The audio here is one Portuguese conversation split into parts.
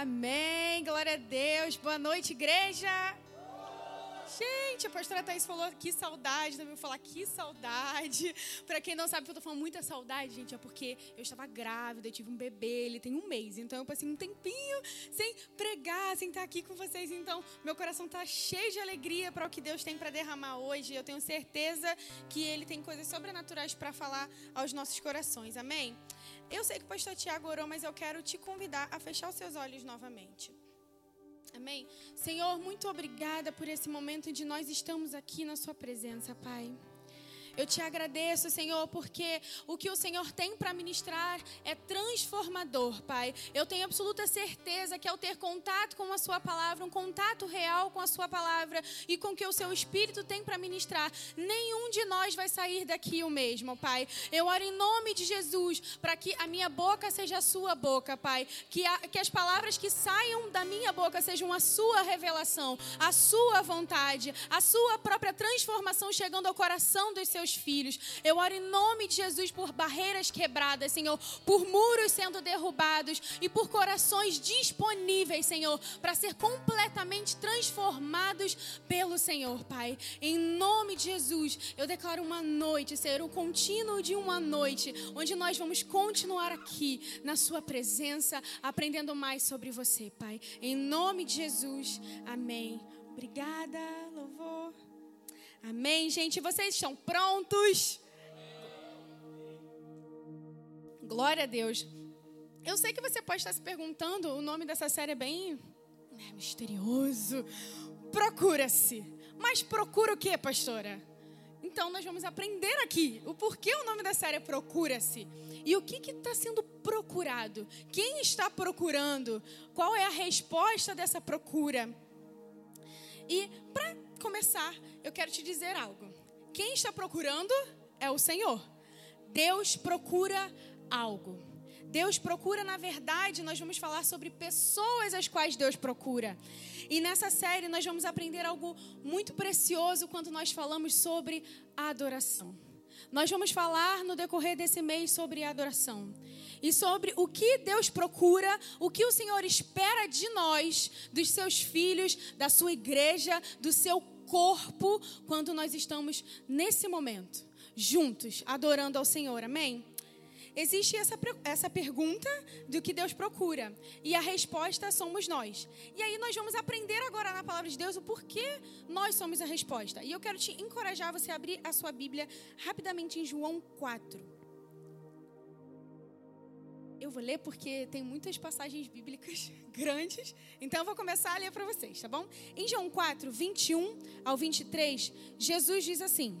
Amém. Glória a Deus. Boa noite, igreja. Gente, a pastora Thaís falou que saudade, também vou falar que saudade. Para quem não sabe, eu tô falando muita saudade, gente, é porque eu estava grávida, eu tive um bebê, ele tem um mês, então eu passei um tempinho sem pregar, sem estar aqui com vocês. Então, meu coração tá cheio de alegria para o que Deus tem para derramar hoje. Eu tenho certeza que ele tem coisas sobrenaturais para falar aos nossos corações. Amém? Eu sei que o pastor Tiago orou, mas eu quero te convidar a fechar os seus olhos novamente. Amém? Senhor, muito obrigada por esse momento em que nós estamos aqui na Sua presença, Pai. Eu te agradeço, Senhor, porque o que o Senhor tem para ministrar é transformador, Pai. Eu tenho absoluta certeza que ao ter contato com a Sua palavra, um contato real com a Sua palavra e com o que o Seu Espírito tem para ministrar, nenhum de nós vai sair daqui o mesmo, Pai. Eu oro em nome de Jesus para que a minha boca seja a Sua boca, Pai. Que, a, que as palavras que saiam da minha boca sejam a Sua revelação, a Sua vontade, a Sua própria transformação chegando ao coração dos seus filhos. Eu oro em nome de Jesus por barreiras quebradas, Senhor, por muros sendo derrubados e por corações disponíveis, Senhor, para ser completamente transformados pelo Senhor, Pai. Em nome de Jesus, eu declaro uma noite, ser o contínuo de uma noite, onde nós vamos continuar aqui na Sua presença, aprendendo mais sobre você, Pai. Em nome de Jesus, amém. Obrigada, louvor. Amém, gente? Vocês estão prontos? Glória a Deus. Eu sei que você pode estar se perguntando, o nome dessa série é bem né, misterioso. Procura-se. Mas procura o que, pastora? Então nós vamos aprender aqui o porquê o nome da série é Procura-se. E o que está sendo procurado? Quem está procurando? Qual é a resposta dessa procura? E para começar, eu quero te dizer algo. Quem está procurando é o Senhor. Deus procura algo. Deus procura, na verdade, nós vamos falar sobre pessoas as quais Deus procura. E nessa série nós vamos aprender algo muito precioso quando nós falamos sobre a adoração. Nós vamos falar no decorrer desse mês sobre adoração e sobre o que Deus procura, o que o Senhor espera de nós, dos seus filhos, da sua igreja, do seu corpo, quando nós estamos nesse momento, juntos, adorando ao Senhor. Amém? Existe essa, essa pergunta do que Deus procura. E a resposta somos nós. E aí nós vamos aprender agora na palavra de Deus o porquê nós somos a resposta. E eu quero te encorajar você a abrir a sua Bíblia rapidamente em João 4. Eu vou ler porque tem muitas passagens bíblicas grandes, então eu vou começar a ler para vocês, tá bom? Em João 4, 21 ao 23, Jesus diz assim: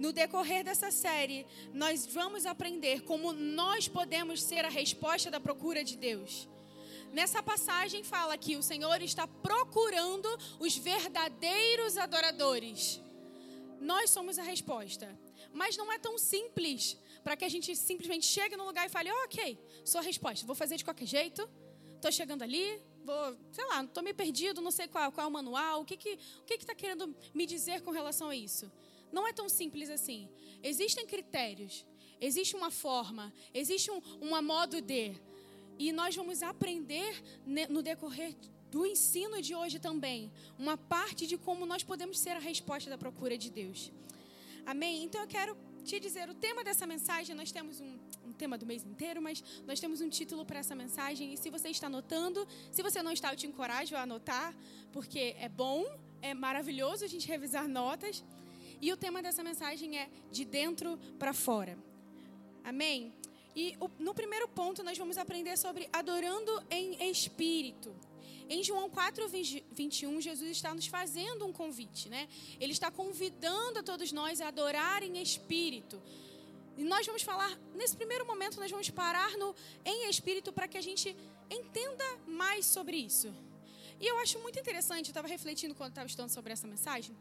No decorrer dessa série, nós vamos aprender como nós podemos ser a resposta da procura de Deus. Nessa passagem fala que o Senhor está procurando os verdadeiros adoradores. Nós somos a resposta. Mas não é tão simples para que a gente simplesmente chegue no lugar e fale: oh, ok, sou a resposta, vou fazer de qualquer jeito, estou chegando ali, vou, sei lá, estou meio perdido, não sei qual, qual é o manual, o que está que, o que que tá querendo me dizer com relação a isso? Não é tão simples assim. Existem critérios, existe uma forma, existe um, um modo de. E nós vamos aprender no decorrer do ensino de hoje também, uma parte de como nós podemos ser a resposta da procura de Deus. Amém? Então eu quero te dizer, o tema dessa mensagem, nós temos um, um tema do mês inteiro, mas nós temos um título para essa mensagem. E se você está anotando, se você não está, eu te encorajo a anotar, porque é bom, é maravilhoso a gente revisar notas. E o tema dessa mensagem é de dentro para fora. Amém? E no primeiro ponto nós vamos aprender sobre adorando em espírito. Em João 4, 21, Jesus está nos fazendo um convite, né? Ele está convidando a todos nós a adorar em espírito. E nós vamos falar, nesse primeiro momento, nós vamos parar no em espírito para que a gente entenda mais sobre isso. E eu acho muito interessante, eu estava refletindo quando estava estudando sobre essa mensagem,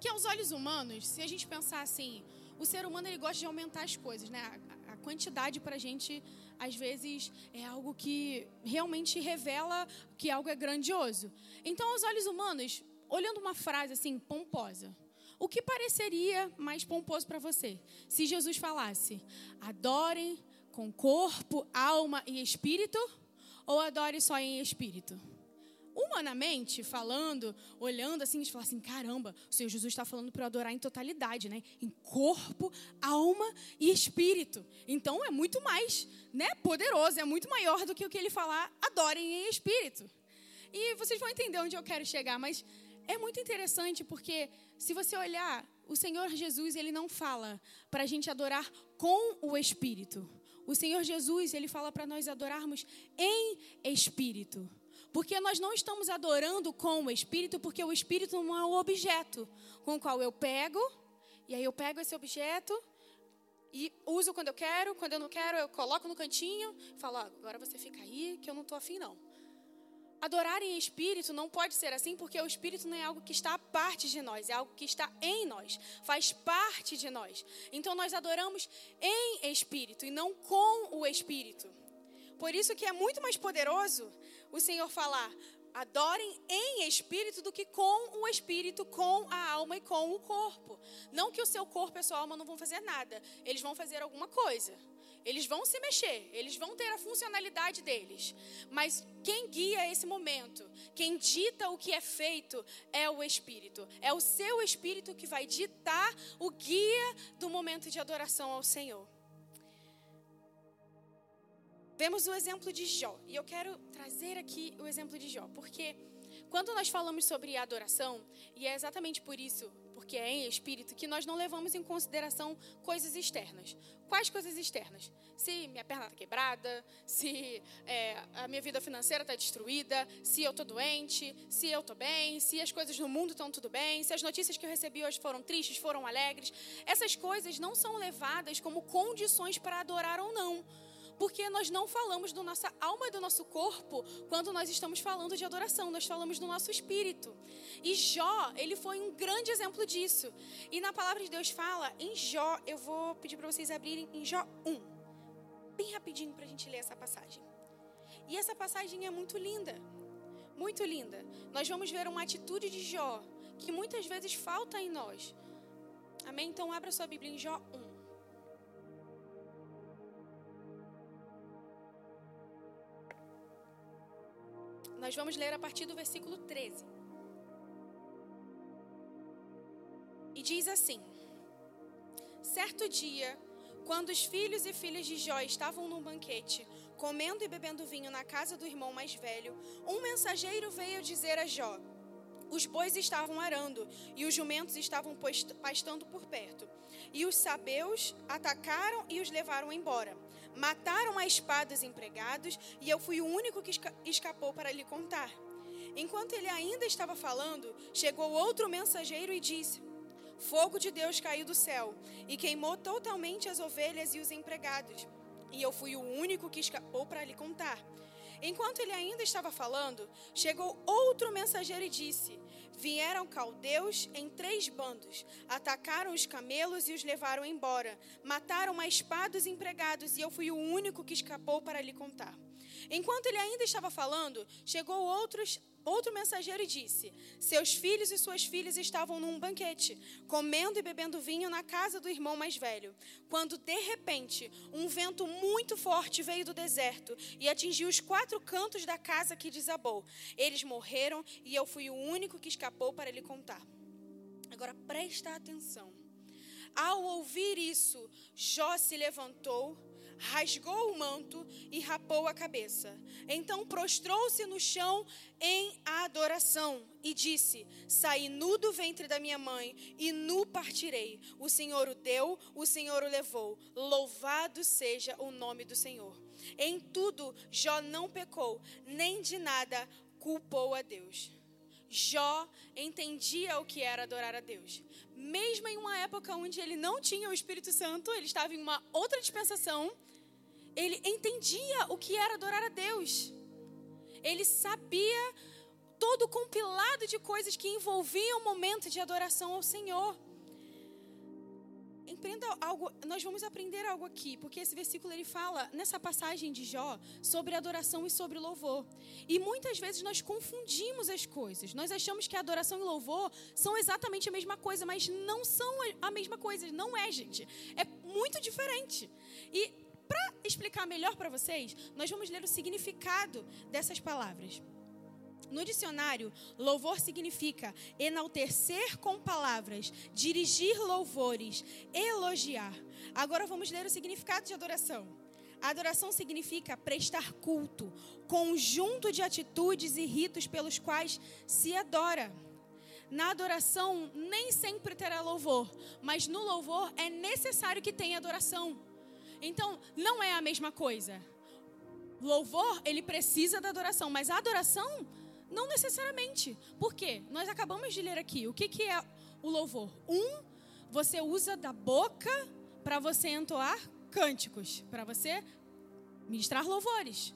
que aos olhos humanos, se a gente pensar assim, o ser humano ele gosta de aumentar as coisas, né? A, quantidade para a gente, às vezes, é algo que realmente revela que algo é grandioso. Então, aos olhos humanos, olhando uma frase assim, pomposa, o que pareceria mais pomposo para você? Se Jesus falasse: adorem com corpo, alma e espírito, ou adore só em espírito? Humanamente falando, olhando assim, a gente fala assim: caramba, o Senhor Jesus está falando para eu adorar em totalidade, né? Em corpo, alma e espírito. Então é muito mais né, poderoso, é muito maior do que o que ele falar, adorem em espírito. E vocês vão entender onde eu quero chegar, mas é muito interessante porque se você olhar, o Senhor Jesus, ele não fala para a gente adorar com o espírito. O Senhor Jesus, ele fala para nós adorarmos em espírito. Porque nós não estamos adorando com o Espírito, porque o Espírito não é o objeto com o qual eu pego, e aí eu pego esse objeto e uso quando eu quero, quando eu não quero, eu coloco no cantinho, falo, ah, agora você fica aí, que eu não estou afim, não. Adorar em espírito não pode ser assim, porque o espírito não é algo que está a parte de nós, é algo que está em nós, faz parte de nós. Então nós adoramos em espírito e não com o espírito. Por isso que é muito mais poderoso o Senhor falar: adorem em espírito do que com o espírito, com a alma e com o corpo. Não que o seu corpo e a sua alma não vão fazer nada, eles vão fazer alguma coisa. Eles vão se mexer, eles vão ter a funcionalidade deles. Mas quem guia esse momento, quem dita o que é feito, é o Espírito. É o seu Espírito que vai ditar o guia do momento de adoração ao Senhor. Vemos o exemplo de Jó. E eu quero trazer aqui o exemplo de Jó, porque quando nós falamos sobre adoração, e é exatamente por isso, porque é em espírito, que nós não levamos em consideração coisas externas. Quais coisas externas? Se minha perna está quebrada, se é, a minha vida financeira está destruída, se eu estou doente, se eu estou bem, se as coisas no mundo estão tudo bem, se as notícias que eu recebi hoje foram tristes, foram alegres. Essas coisas não são levadas como condições para adorar ou não porque nós não falamos da nossa alma e do nosso corpo quando nós estamos falando de adoração, nós falamos do nosso espírito. E Jó, ele foi um grande exemplo disso. E na palavra de Deus fala em Jó, eu vou pedir para vocês abrirem em Jó 1, bem rapidinho para a gente ler essa passagem. E essa passagem é muito linda, muito linda. Nós vamos ver uma atitude de Jó que muitas vezes falta em nós. Amém? Então abra sua Bíblia em Jó 1. Nós vamos ler a partir do versículo 13. E diz assim: Certo dia, quando os filhos e filhas de Jó estavam num banquete, comendo e bebendo vinho na casa do irmão mais velho, um mensageiro veio dizer a Jó: Os bois estavam arando e os jumentos estavam pastando por perto. E os sabeus atacaram e os levaram embora. Mataram a espada os empregados e eu fui o único que escapou para lhe contar. Enquanto ele ainda estava falando, chegou outro mensageiro e disse: Fogo de Deus caiu do céu e queimou totalmente as ovelhas e os empregados. E eu fui o único que escapou para lhe contar. Enquanto ele ainda estava falando, chegou outro mensageiro e disse: Vieram caldeus em três bandos, atacaram os camelos e os levaram embora, mataram a espada os empregados, e eu fui o único que escapou para lhe contar. Enquanto ele ainda estava falando, chegou outros Outro mensageiro disse: Seus filhos e suas filhas estavam num banquete, comendo e bebendo vinho na casa do irmão mais velho, quando de repente um vento muito forte veio do deserto e atingiu os quatro cantos da casa que desabou. Eles morreram e eu fui o único que escapou para lhe contar. Agora presta atenção. Ao ouvir isso, Jó se levantou rasgou o manto e rapou a cabeça. Então prostrou-se no chão em adoração e disse: Saí nu do ventre da minha mãe e nu partirei. O Senhor o deu, o Senhor o levou. Louvado seja o nome do Senhor. Em tudo, Jó não pecou, nem de nada culpou a Deus. Jó entendia o que era adorar a Deus. Mesmo em uma época onde ele não tinha o Espírito Santo, ele estava em uma outra dispensação, ele entendia o que era adorar a Deus. Ele sabia todo o compilado de coisas que envolviam o momento de adoração ao Senhor. Empreenda algo, nós vamos aprender algo aqui, porque esse versículo ele fala nessa passagem de Jó sobre adoração e sobre louvor. E muitas vezes nós confundimos as coisas. Nós achamos que adoração e louvor são exatamente a mesma coisa, mas não são a mesma coisa, não é, gente. É muito diferente. E para explicar melhor para vocês, nós vamos ler o significado dessas palavras. No dicionário, louvor significa enaltecer com palavras, dirigir louvores, elogiar. Agora vamos ler o significado de adoração. A adoração significa prestar culto, conjunto de atitudes e ritos pelos quais se adora. Na adoração nem sempre terá louvor, mas no louvor é necessário que tenha adoração. Então, não é a mesma coisa. Louvor, ele precisa da adoração, mas a adoração não necessariamente. Por quê? Nós acabamos de ler aqui. O que, que é o louvor? Um, você usa da boca para você entoar cânticos, para você ministrar louvores.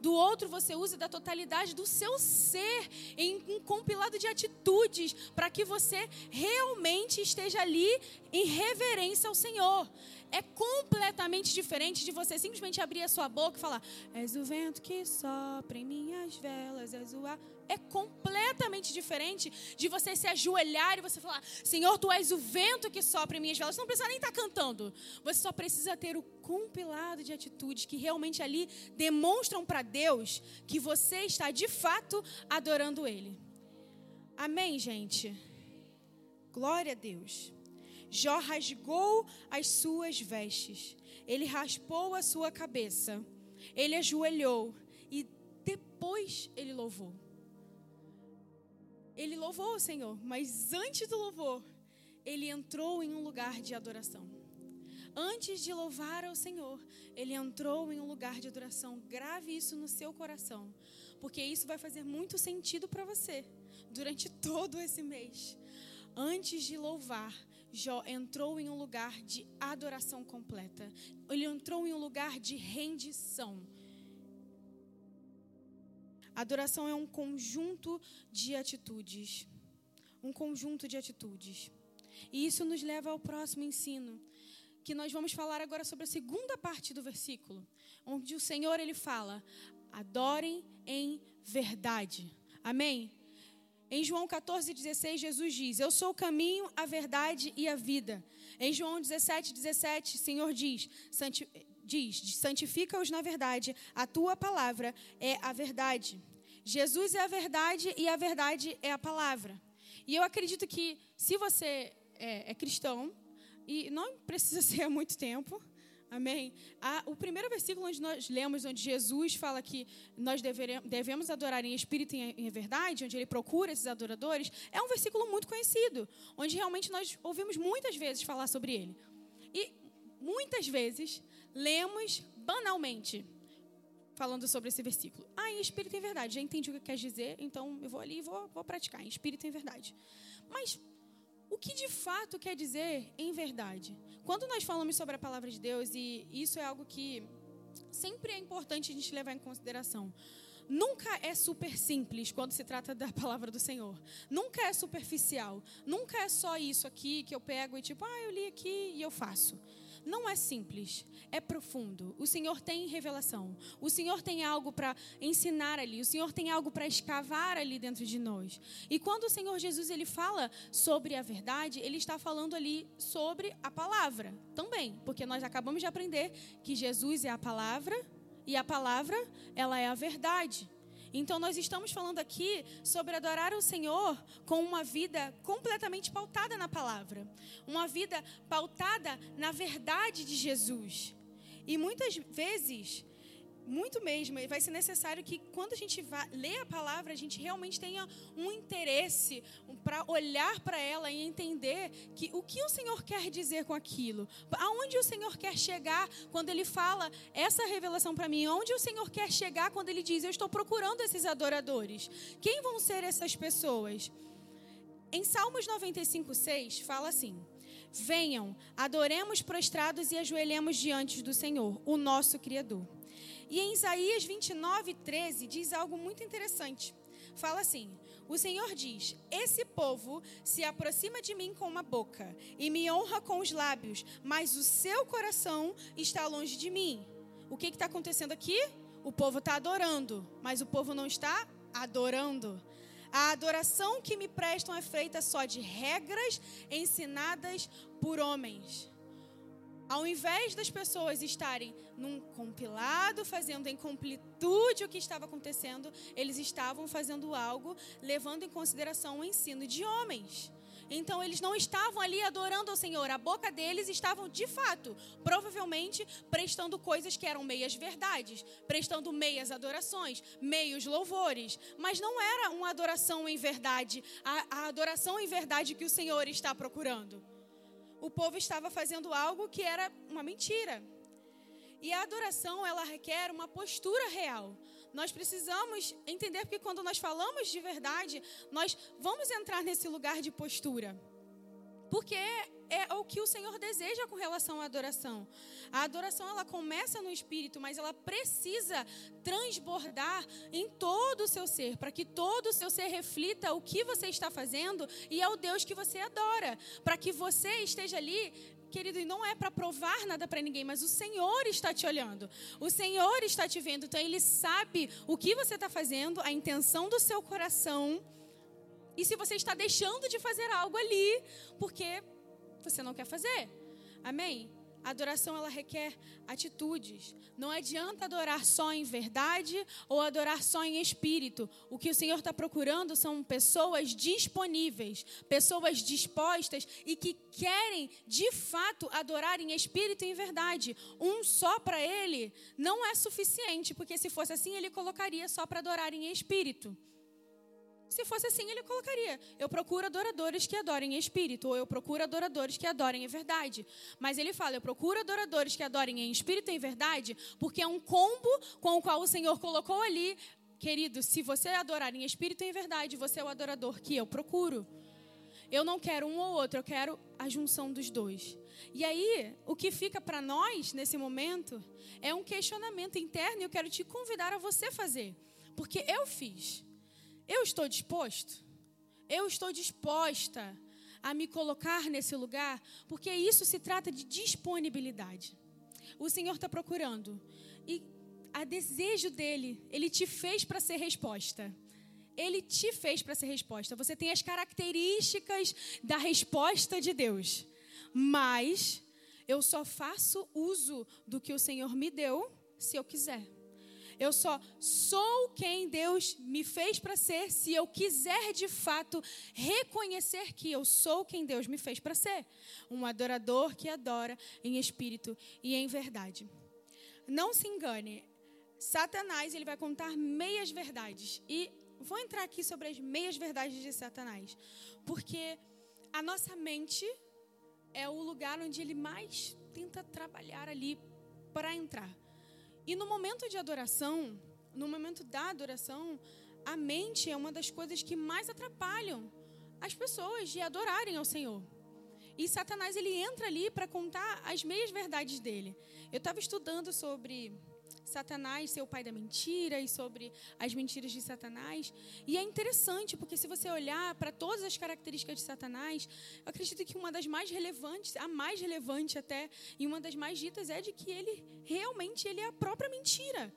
Do outro, você usa da totalidade do seu ser em um compilado de atitudes para que você realmente esteja ali em reverência ao Senhor é completamente diferente de você simplesmente abrir a sua boca e falar: És o vento que sopra em minhas velas, és o ar. É completamente diferente de você se ajoelhar e você falar: Senhor, tu és o vento que sopra em minhas velas. Você não precisa nem estar cantando. Você só precisa ter o compilado de atitudes que realmente ali demonstram para Deus que você está de fato adorando Ele. Amém, gente? Glória a Deus. Jó rasgou as suas vestes, ele raspou a sua cabeça, ele ajoelhou e depois ele louvou. Ele louvou o Senhor, mas antes do louvor, ele entrou em um lugar de adoração. Antes de louvar ao Senhor, ele entrou em um lugar de adoração. Grave isso no seu coração, porque isso vai fazer muito sentido para você durante todo esse mês. Antes de louvar, Jó entrou em um lugar de adoração completa. Ele entrou em um lugar de rendição. Adoração é um conjunto de atitudes. Um conjunto de atitudes. E isso nos leva ao próximo ensino, que nós vamos falar agora sobre a segunda parte do versículo, onde o Senhor ele fala: "Adorem em verdade". Amém. Em João 14,16, Jesus diz: Eu sou o caminho, a verdade e a vida. Em João 17, 17, o Senhor diz: diz Santifica-os na verdade, a tua palavra é a verdade. Jesus é a verdade e a verdade é a palavra. E eu acredito que se você é, é cristão, e não precisa ser há muito tempo, Amém? Ah, o primeiro versículo onde nós lemos, onde Jesus fala que nós devemos adorar em espírito e em verdade, onde ele procura esses adoradores, é um versículo muito conhecido, onde realmente nós ouvimos muitas vezes falar sobre ele. E muitas vezes lemos banalmente falando sobre esse versículo. Ah, em espírito e em verdade. Já entendi o que quer dizer, então eu vou ali e vou, vou praticar em espírito e em verdade. Mas o que de fato quer dizer em verdade? Quando nós falamos sobre a palavra de Deus, e isso é algo que sempre é importante a gente levar em consideração. Nunca é super simples quando se trata da palavra do Senhor. Nunca é superficial. Nunca é só isso aqui que eu pego e tipo, ah, eu li aqui e eu faço não é simples, é profundo. O Senhor tem revelação. O Senhor tem algo para ensinar ali. O Senhor tem algo para escavar ali dentro de nós. E quando o Senhor Jesus ele fala sobre a verdade, ele está falando ali sobre a palavra também, porque nós acabamos de aprender que Jesus é a palavra e a palavra ela é a verdade. Então, nós estamos falando aqui sobre adorar o Senhor com uma vida completamente pautada na palavra, uma vida pautada na verdade de Jesus. E muitas vezes muito mesmo. E vai ser necessário que, quando a gente vá ler a palavra, a gente realmente tenha um interesse para olhar para ela e entender que o que o Senhor quer dizer com aquilo. Aonde o Senhor quer chegar quando Ele fala essa revelação para mim? Onde o Senhor quer chegar quando Ele diz: Eu estou procurando esses adoradores? Quem vão ser essas pessoas? Em Salmos 95, 6, fala assim. Venham, adoremos prostrados e ajoelhemos diante do Senhor, o nosso Criador. E em Isaías 29, 13, diz algo muito interessante. Fala assim: O Senhor diz: Esse povo se aproxima de mim com uma boca e me honra com os lábios, mas o seu coração está longe de mim. O que está acontecendo aqui? O povo está adorando, mas o povo não está adorando. A adoração que me prestam é feita só de regras ensinadas por homens. Ao invés das pessoas estarem num compilado, fazendo em completude o que estava acontecendo, eles estavam fazendo algo levando em consideração o ensino de homens. Então eles não estavam ali adorando ao Senhor, a boca deles estavam de fato, provavelmente prestando coisas que eram meias verdades, prestando meias adorações, meios louvores, mas não era uma adoração em verdade, a, a adoração em verdade que o Senhor está procurando. O povo estava fazendo algo que era uma mentira. E a adoração, ela requer uma postura real. Nós precisamos entender porque quando nós falamos de verdade, nós vamos entrar nesse lugar de postura. Porque é o que o Senhor deseja com relação à adoração. A adoração ela começa no espírito, mas ela precisa transbordar em todo o seu ser, para que todo o seu ser reflita o que você está fazendo e é o Deus que você adora, para que você esteja ali Querido, e não é para provar nada para ninguém, mas o Senhor está te olhando. O Senhor está te vendo. Então, Ele sabe o que você está fazendo, a intenção do seu coração. E se você está deixando de fazer algo ali, porque você não quer fazer. Amém? A adoração ela requer atitudes. Não adianta adorar só em verdade ou adorar só em espírito. O que o Senhor está procurando são pessoas disponíveis, pessoas dispostas e que querem de fato adorar em espírito e em verdade. Um só para Ele não é suficiente, porque se fosse assim, Ele colocaria só para adorar em espírito. Se fosse assim, ele colocaria: Eu procuro adoradores que adorem em espírito, ou eu procuro adoradores que adorem em verdade. Mas ele fala: Eu procuro adoradores que adorem em espírito e em verdade, porque é um combo com o qual o Senhor colocou ali. Querido, se você adorar em espírito e em verdade, você é o adorador que eu procuro. Eu não quero um ou outro, eu quero a junção dos dois. E aí, o que fica para nós nesse momento é um questionamento interno e eu quero te convidar a você fazer. Porque eu fiz. Eu estou disposto? Eu estou disposta a me colocar nesse lugar, porque isso se trata de disponibilidade. O Senhor está procurando e a desejo dele, ele te fez para ser resposta. Ele te fez para ser resposta. Você tem as características da resposta de Deus. Mas eu só faço uso do que o Senhor me deu se eu quiser. Eu só sou quem Deus me fez para ser se eu quiser de fato reconhecer que eu sou quem Deus me fez para ser. Um adorador que adora em espírito e em verdade. Não se engane. Satanás ele vai contar meias verdades e vou entrar aqui sobre as meias verdades de Satanás, porque a nossa mente é o lugar onde ele mais tenta trabalhar ali para entrar. E no momento de adoração, no momento da adoração, a mente é uma das coisas que mais atrapalham as pessoas de adorarem ao Senhor. E Satanás ele entra ali para contar as meias verdades dele. Eu estava estudando sobre Satanás ser o pai da mentira e sobre as mentiras de Satanás. E é interessante, porque se você olhar para todas as características de Satanás, eu acredito que uma das mais relevantes, a mais relevante até, e uma das mais ditas é de que ele realmente ele é a própria mentira.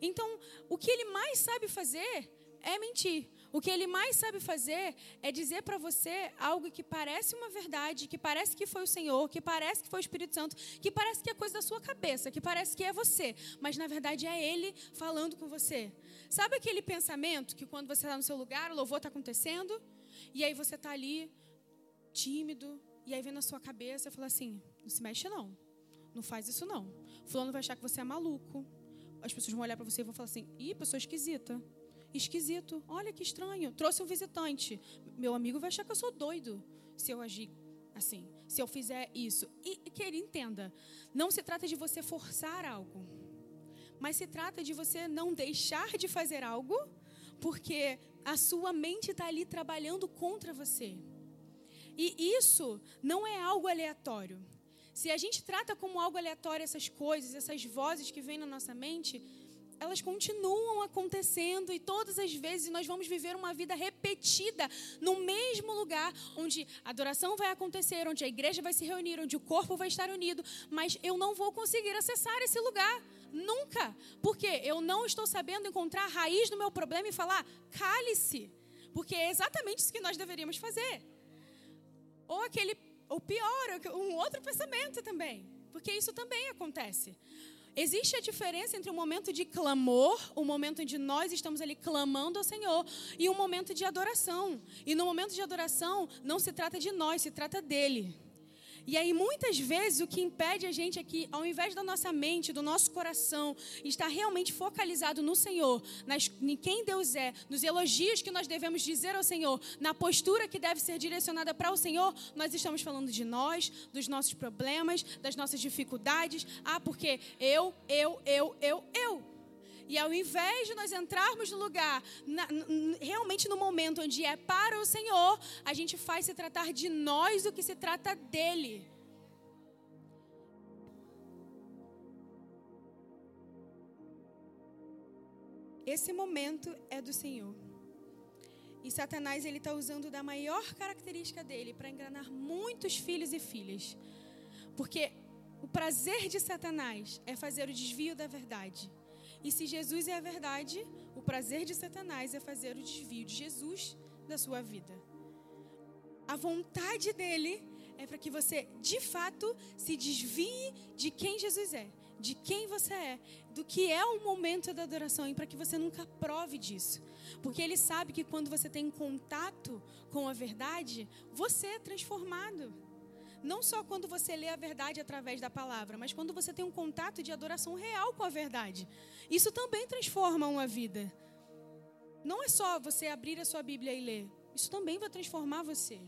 Então, o que ele mais sabe fazer é mentir. O que ele mais sabe fazer é dizer para você algo que parece uma verdade, que parece que foi o Senhor, que parece que foi o Espírito Santo, que parece que é coisa da sua cabeça, que parece que é você, mas na verdade é ele falando com você. Sabe aquele pensamento que quando você está no seu lugar, o louvor está acontecendo, e aí você está ali, tímido, e aí vem na sua cabeça e fala assim: não se mexe não, não faz isso não. Fulano vai achar que você é maluco. As pessoas vão olhar para você e vão falar assim: ih, pessoa esquisita esquisito. Olha que estranho. Trouxe um visitante. Meu amigo vai achar que eu sou doido se eu agir assim, se eu fizer isso. E que ele entenda, não se trata de você forçar algo, mas se trata de você não deixar de fazer algo, porque a sua mente está ali trabalhando contra você. E isso não é algo aleatório. Se a gente trata como algo aleatório essas coisas, essas vozes que vêm na nossa mente, elas continuam acontecendo e todas as vezes nós vamos viver uma vida repetida no mesmo lugar onde a adoração vai acontecer, onde a igreja vai se reunir, onde o corpo vai estar unido, mas eu não vou conseguir acessar esse lugar. Nunca. Porque eu não estou sabendo encontrar a raiz do meu problema e falar, cale-se. Porque é exatamente isso que nós deveríamos fazer. Ou aquele, ou pior, um outro pensamento também. Porque isso também acontece. Existe a diferença entre um momento de clamor, o um momento onde nós estamos ali clamando ao Senhor, e um momento de adoração. E no momento de adoração, não se trata de nós, se trata dele. E aí, muitas vezes, o que impede a gente aqui, ao invés da nossa mente, do nosso coração, estar realmente focalizado no Senhor, nas, em quem Deus é, nos elogios que nós devemos dizer ao Senhor, na postura que deve ser direcionada para o Senhor, nós estamos falando de nós, dos nossos problemas, das nossas dificuldades. Ah, porque eu, eu, eu, eu, eu. E ao invés de nós entrarmos no lugar, na, realmente no momento onde é para o Senhor, a gente faz se tratar de nós do que se trata dele. Esse momento é do Senhor. E Satanás ele está usando da maior característica dele para enganar muitos filhos e filhas. Porque o prazer de Satanás é fazer o desvio da verdade. E se Jesus é a verdade, o prazer de Satanás é fazer o desvio de Jesus da sua vida. A vontade dele é para que você, de fato, se desvie de quem Jesus é, de quem você é, do que é o momento da adoração e para que você nunca prove disso. Porque ele sabe que quando você tem contato com a verdade, você é transformado. Não só quando você lê a verdade através da palavra, mas quando você tem um contato de adoração real com a verdade. Isso também transforma uma vida. Não é só você abrir a sua Bíblia e ler. Isso também vai transformar você.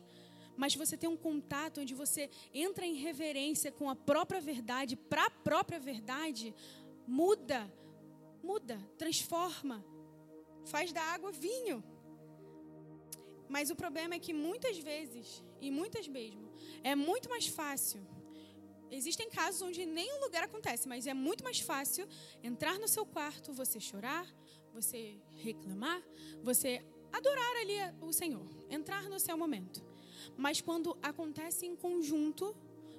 Mas você tem um contato onde você entra em reverência com a própria verdade, para a própria verdade, muda, muda, transforma, faz da água vinho. Mas o problema é que muitas vezes, e muitas mesmo, é muito mais fácil. Existem casos onde nenhum lugar acontece, mas é muito mais fácil entrar no seu quarto, você chorar, você reclamar, você adorar ali o Senhor, entrar no seu momento. Mas quando acontece em conjunto,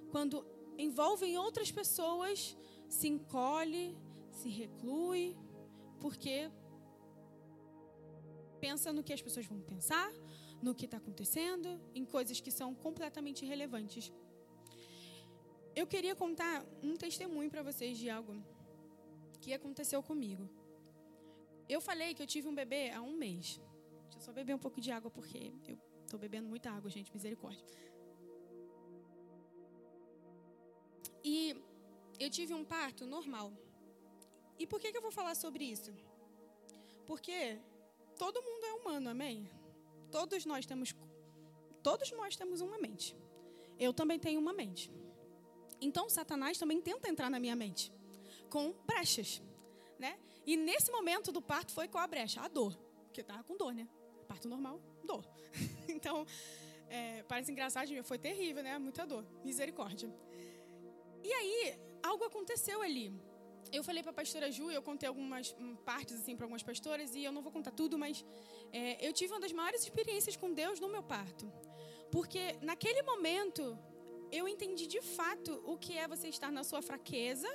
quando envolvem outras pessoas, se encolhe, se reclui, porque pensa no que as pessoas vão pensar, no que está acontecendo, em coisas que são completamente irrelevantes. Eu queria contar um testemunho para vocês de algo que aconteceu comigo. Eu falei que eu tive um bebê há um mês. Deixa eu só beber um pouco de água porque eu estou bebendo muita água, gente, misericórdia. E eu tive um parto normal. E por que, que eu vou falar sobre isso? Porque todo mundo é humano, amém? Todos nós temos todos nós temos uma mente. Eu também tenho uma mente. Então Satanás também tenta entrar na minha mente com brechas, né? E nesse momento do parto foi com a brecha, a dor, porque eu tava com dor, né? Parto normal, dor. então, é, parece engraçado, foi terrível, né? Muita dor, misericórdia. E aí, algo aconteceu ali eu falei para a pastora Ju, eu contei algumas hum, partes assim para algumas pastoras e eu não vou contar tudo, mas é, eu tive uma das maiores experiências com Deus no meu parto, porque naquele momento eu entendi de fato o que é você estar na sua fraqueza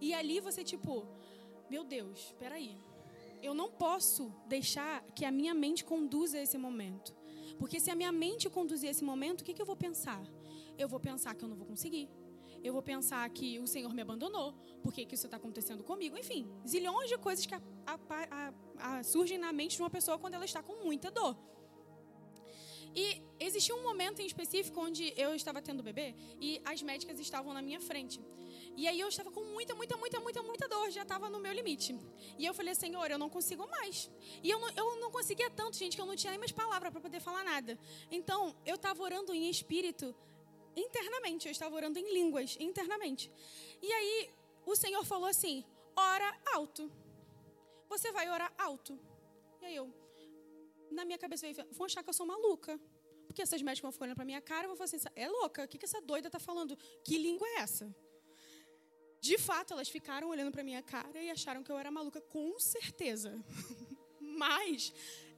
e ali você tipo, meu Deus, espera aí, eu não posso deixar que a minha mente conduza esse momento, porque se a minha mente conduzir esse momento, o que, que eu vou pensar? Eu vou pensar que eu não vou conseguir eu vou pensar que o Senhor me abandonou, por que isso está acontecendo comigo? Enfim, zilhões de coisas que a, a, a, surgem na mente de uma pessoa quando ela está com muita dor. E existia um momento em específico onde eu estava tendo bebê e as médicas estavam na minha frente. E aí eu estava com muita, muita, muita, muita, muita dor, já estava no meu limite. E eu falei, Senhor, eu não consigo mais. E eu não, eu não conseguia tanto, gente, que eu não tinha nem mais palavra para poder falar nada. Então, eu estava orando em espírito internamente, eu estava orando em línguas, internamente. E aí o Senhor falou assim: ora alto. Você vai orar alto. E aí eu, na minha cabeça, vão achar que eu sou maluca. porque essas médicas vão ficar olhando minha cara e vão falar assim: é louca, o que, que essa doida tá falando? Que língua é essa? De fato, elas ficaram olhando pra minha cara e acharam que eu era maluca, com certeza. Mas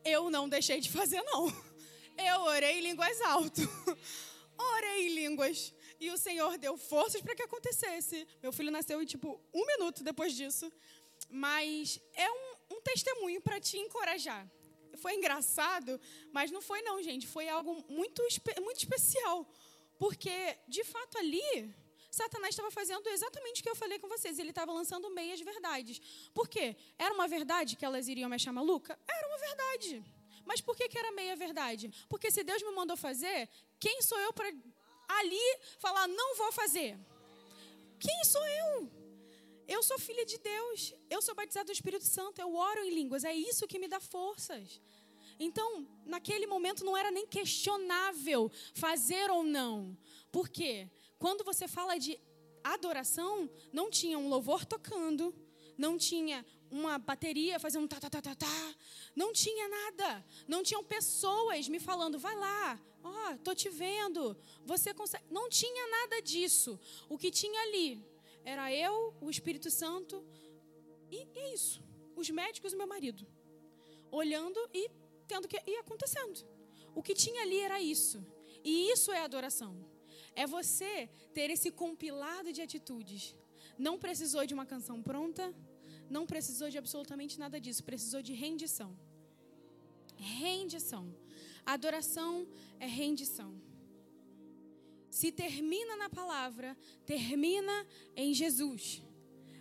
eu não deixei de fazer, não. Eu orei em línguas alto. Orei em línguas. E o Senhor deu forças para que acontecesse. Meu filho nasceu em, tipo, um minuto depois disso. Mas é um, um testemunho para te encorajar. Foi engraçado, mas não foi não, gente. Foi algo muito, muito especial. Porque, de fato, ali, Satanás estava fazendo exatamente o que eu falei com vocês. Ele estava lançando meias verdades. Por quê? Era uma verdade que elas iriam me achar maluca? Era uma verdade. Mas por que, que era meia verdade? Porque se Deus me mandou fazer, quem sou eu para ali falar, não vou fazer? Quem sou eu? Eu sou filha de Deus. Eu sou batizada do Espírito Santo. Eu oro em línguas. É isso que me dá forças. Então, naquele momento não era nem questionável fazer ou não. Por quê? Quando você fala de adoração, não tinha um louvor tocando, não tinha uma bateria fazendo tá, tá, tá, tá, tá. Não tinha nada. Não tinham pessoas me falando, vai lá, ó, oh, tô te vendo. Você consegue. Não tinha nada disso. O que tinha ali era eu, o Espírito Santo e, e é isso. Os médicos e meu marido. Olhando e tendo que ir acontecendo. O que tinha ali era isso. E isso é adoração. É você ter esse compilado de atitudes. Não precisou de uma canção pronta, não precisou de absolutamente nada disso, precisou de rendição. Rendição. Adoração é rendição. Se termina na palavra, termina em Jesus.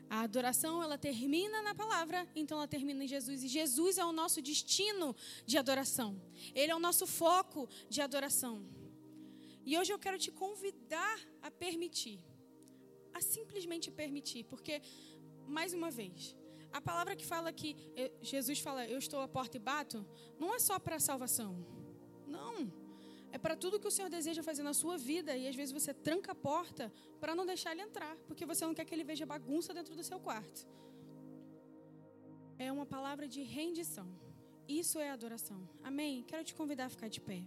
A adoração, ela termina na palavra, então ela termina em Jesus. E Jesus é o nosso destino de adoração. Ele é o nosso foco de adoração. E hoje eu quero te convidar a permitir. A simplesmente permitir. Porque mais uma vez, a palavra que fala que Jesus fala, eu estou à porta e bato, não é só para salvação. Não. É para tudo que o Senhor deseja fazer na sua vida e às vezes você tranca a porta para não deixar ele entrar, porque você não quer que ele veja bagunça dentro do seu quarto. É uma palavra de rendição. Isso é adoração. Amém? Quero te convidar a ficar de pé.